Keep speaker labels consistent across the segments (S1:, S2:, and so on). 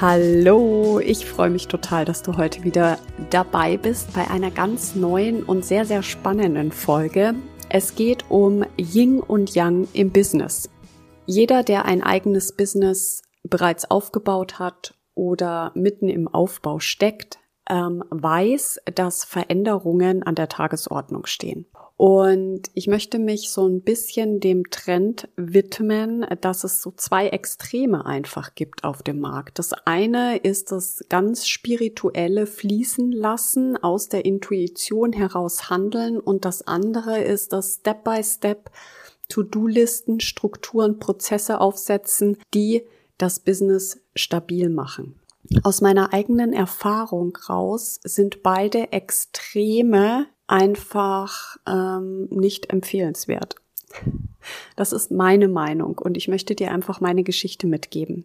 S1: Hallo, ich freue mich total, dass du heute wieder dabei bist bei einer ganz neuen und sehr, sehr spannenden Folge. Es geht um Ying und Yang im Business. Jeder, der ein eigenes Business bereits aufgebaut hat oder mitten im Aufbau steckt, ähm, weiß, dass Veränderungen an der Tagesordnung stehen. Und ich möchte mich so ein bisschen dem Trend widmen, dass es so zwei Extreme einfach gibt auf dem Markt. Das eine ist das ganz spirituelle Fließen lassen, aus der Intuition heraus handeln und das andere ist das Step-by-Step To-Do-Listen, Strukturen, Prozesse aufsetzen, die das Business stabil machen. Aus meiner eigenen Erfahrung raus sind beide Extreme einfach ähm, nicht empfehlenswert. Das ist meine Meinung und ich möchte dir einfach meine Geschichte mitgeben.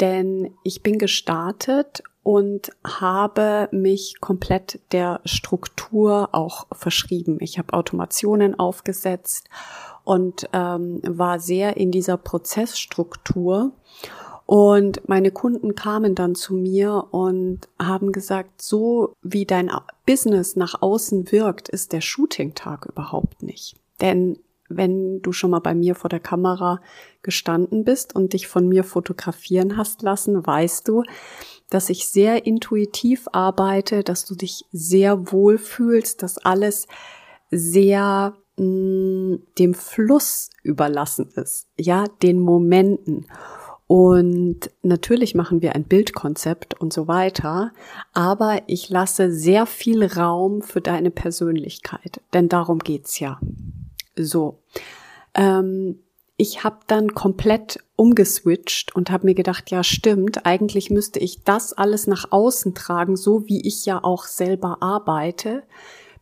S1: Denn ich bin gestartet und habe mich komplett der Struktur auch verschrieben. Ich habe Automationen aufgesetzt und ähm, war sehr in dieser Prozessstruktur und meine Kunden kamen dann zu mir und haben gesagt, so wie dein Business nach außen wirkt, ist der Shooting-Tag überhaupt nicht. Denn wenn du schon mal bei mir vor der Kamera gestanden bist und dich von mir fotografieren hast lassen, weißt du, dass ich sehr intuitiv arbeite, dass du dich sehr wohl fühlst, dass alles sehr mh, mm, dem Fluss überlassen ist, ja, den Momenten. Und natürlich machen wir ein Bildkonzept und so weiter, aber ich lasse sehr viel Raum für deine Persönlichkeit, denn darum geht's ja. So, ähm, ich habe dann komplett umgeswitcht und habe mir gedacht, ja stimmt, eigentlich müsste ich das alles nach außen tragen, so wie ich ja auch selber arbeite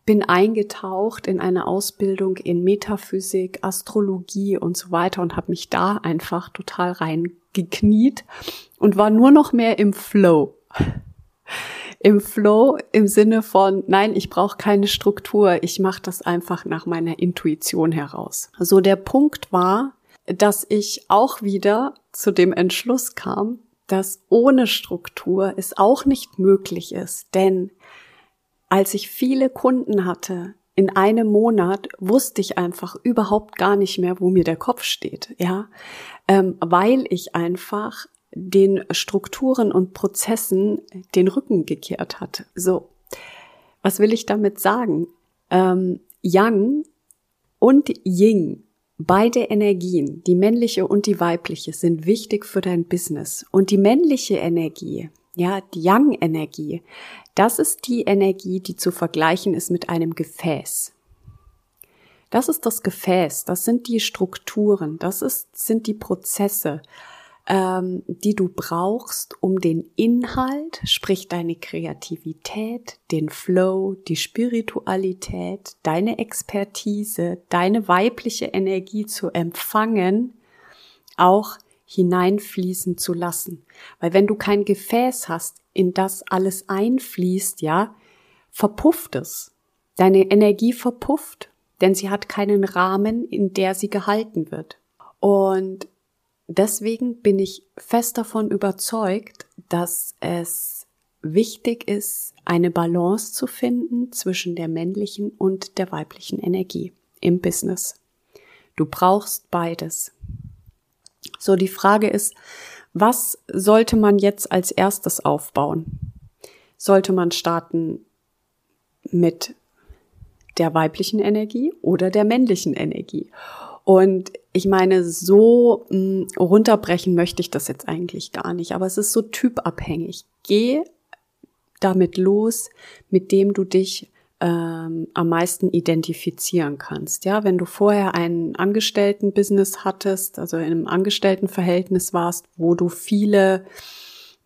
S1: bin eingetaucht in eine Ausbildung in Metaphysik, Astrologie und so weiter und habe mich da einfach total reingekniet und war nur noch mehr im Flow. Im Flow im Sinne von, nein, ich brauche keine Struktur, ich mache das einfach nach meiner Intuition heraus. So der Punkt war, dass ich auch wieder zu dem Entschluss kam, dass ohne Struktur es auch nicht möglich ist, denn als ich viele Kunden hatte, in einem Monat wusste ich einfach überhaupt gar nicht mehr, wo mir der Kopf steht, ja, ähm, weil ich einfach den Strukturen und Prozessen den Rücken gekehrt hatte. So, was will ich damit sagen? Ähm, Yang und Ying, beide Energien, die männliche und die weibliche, sind wichtig für dein Business. Und die männliche Energie, ja, die Yang-Energie, das ist die Energie, die zu vergleichen ist mit einem Gefäß. Das ist das Gefäß, das sind die Strukturen, das ist, sind die Prozesse, ähm, die du brauchst, um den Inhalt, sprich deine Kreativität, den Flow, die Spiritualität, deine Expertise, deine weibliche Energie zu empfangen, auch hineinfließen zu lassen. Weil wenn du kein Gefäß hast, in das alles einfließt, ja, verpufft es. Deine Energie verpufft, denn sie hat keinen Rahmen, in der sie gehalten wird. Und deswegen bin ich fest davon überzeugt, dass es wichtig ist, eine Balance zu finden zwischen der männlichen und der weiblichen Energie im Business. Du brauchst beides. So, die Frage ist, was sollte man jetzt als erstes aufbauen? Sollte man starten mit der weiblichen Energie oder der männlichen Energie? Und ich meine, so mh, hm, runterbrechen möchte ich das jetzt eigentlich gar nicht, aber es ist so typabhängig. Geh damit los, mit dem du dich ähm, am meisten identifizieren kannst. Ja, wenn du vorher ein Angestelltenbusiness hattest, also in einem Angestelltenverhältnis warst, wo du viele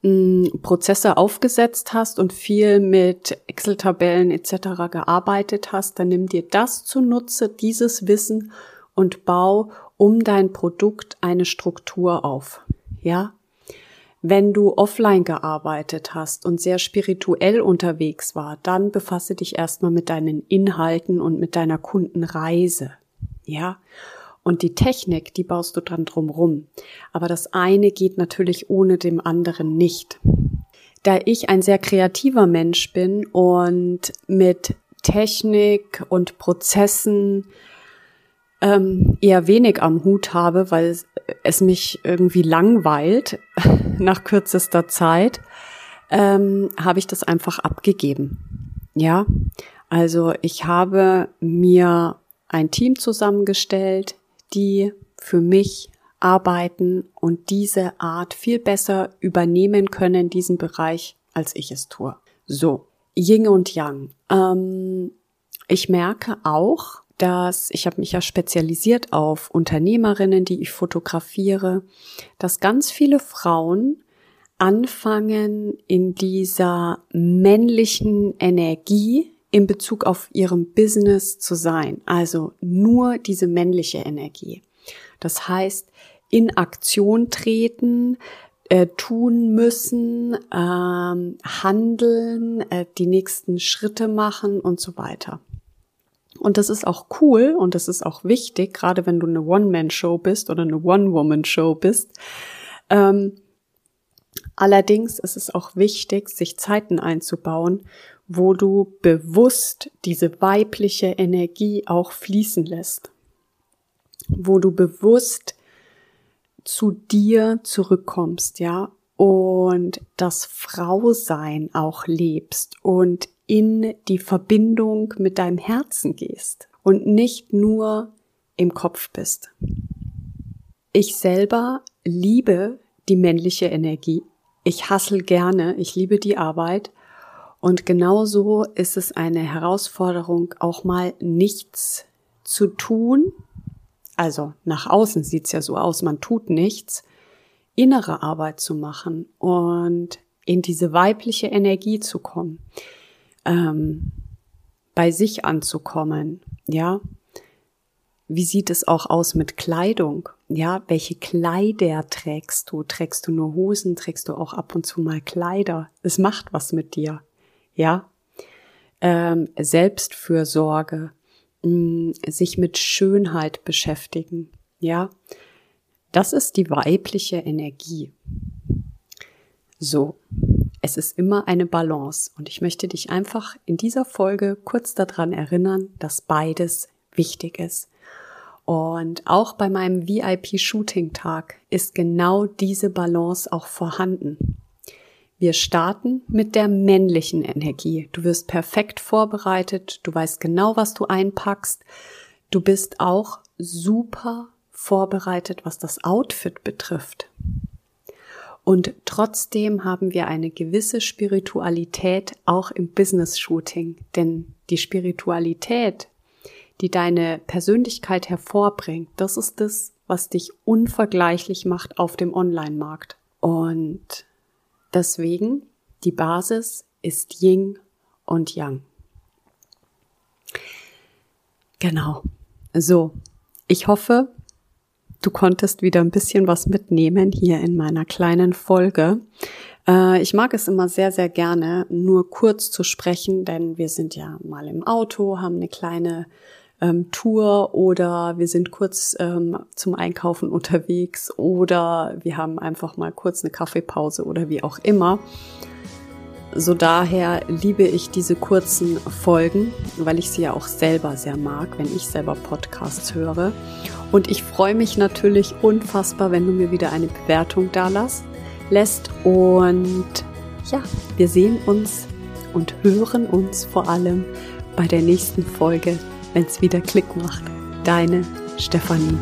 S1: Prozesse aufgesetzt hast und viel mit Excel-Tabellen etc. gearbeitet hast, dann nimm dir das zunutze, dieses Wissen und bau um dein Produkt eine Struktur auf. Ja? Wenn du offline gearbeitet hast und sehr spirituell unterwegs war, dann befasse dich erstmal mit deinen Inhalten und mit deiner Kundenreise. Ja? Und die Technik, die baust du dann drumrum. Aber das eine geht natürlich ohne dem anderen nicht. Da ich ein sehr kreativer Mensch bin und mit Technik und Prozessen ähm, eher wenig am Hut habe, weil es mich irgendwie langweilt nach kürzester Zeit, ähm, habe ich das einfach abgegeben. Ja, also ich habe mir ein Team zusammengestellt, die für mich arbeiten und diese Art viel besser übernehmen können, diesen Bereich, als ich es tue. So, Yin und Yang. Ähm, ich merke auch, dass ich habe mich ja spezialisiert auf Unternehmerinnen, die ich fotografiere, dass ganz viele Frauen anfangen in dieser männlichen Energie in Bezug auf ihrem Business zu sein. Also nur diese männliche Energie. Das heißt, in Aktion treten, äh, tun müssen, ähm, handeln, äh, die nächsten Schritte machen und so weiter. Und das ist auch cool und das ist auch wichtig, gerade wenn du eine One-Man-Show bist oder eine One-Woman-Show bist. Ähm, allerdings ist es auch wichtig, sich Zeiten einzubauen, wo du bewusst diese weibliche Energie auch fließen lässt, wo du bewusst zu dir zurückkommst, ja, und das Frausein auch lebst und in die Verbindung mit deinem Herzen gehst und nicht nur im Kopf bist. Ich selber liebe die männliche Energie. Ich hassel gerne, ich liebe die Arbeit und genauso ist es eine Herausforderung, auch mal nichts zu tun. Also nach außen sieht's ja so aus, man tut nichts, innere Arbeit zu machen und in diese weibliche Energie zu kommen, ähm, bei sich anzukommen, ja. Wie sieht es auch aus mit Kleidung? Ja, welche Kleider trägst du? Trägst du nur Hosen? Trägst du auch ab und zu mal Kleider? Es macht was mit dir ja, ähm, Selbstfürsorge, mh, mm, sich mit Schönheit beschäftigen, ja, das ist die weibliche Energie. So, es ist immer eine Balance und ich möchte dich einfach in dieser Folge kurz daran erinnern, dass beides wichtig ist. Und auch bei meinem VIP-Shooting-Tag ist genau diese Balance auch vorhanden. Wir starten mit der männlichen Energie. Du wirst perfekt vorbereitet, du weißt genau, was du einpackst. Du bist auch super vorbereitet, was das Outfit betrifft. Und trotzdem haben wir eine gewisse Spiritualität auch im Business-Shooting. Denn die Spiritualität, die deine Persönlichkeit hervorbringt, das ist das, was dich unvergleichlich macht auf dem Online-Markt. Und Deswegen, die Basis ist Yin und Yang. Genau. So, ich hoffe, du konntest wieder ein bisschen was mitnehmen hier in meiner kleinen Folge. Äh, ich mag es immer sehr, sehr gerne, nur kurz zu sprechen, denn wir sind ja mal im Auto, haben eine kleine ähm, Tour oder wir sind kurz ähm, zum Einkaufen unterwegs oder wir haben einfach mal kurz eine Kaffeepause oder wie auch immer. So daher liebe ich diese kurzen Folgen, weil ich sie ja auch selber sehr mag, wenn ich selber Podcasts höre. Und ich freue mich natürlich unfassbar, wenn du mir wieder eine Bewertung da lässt. Und ja, wir sehen uns und hören uns vor allem bei der nächsten Folge wenn es wieder Klick macht. Deine Stefanie.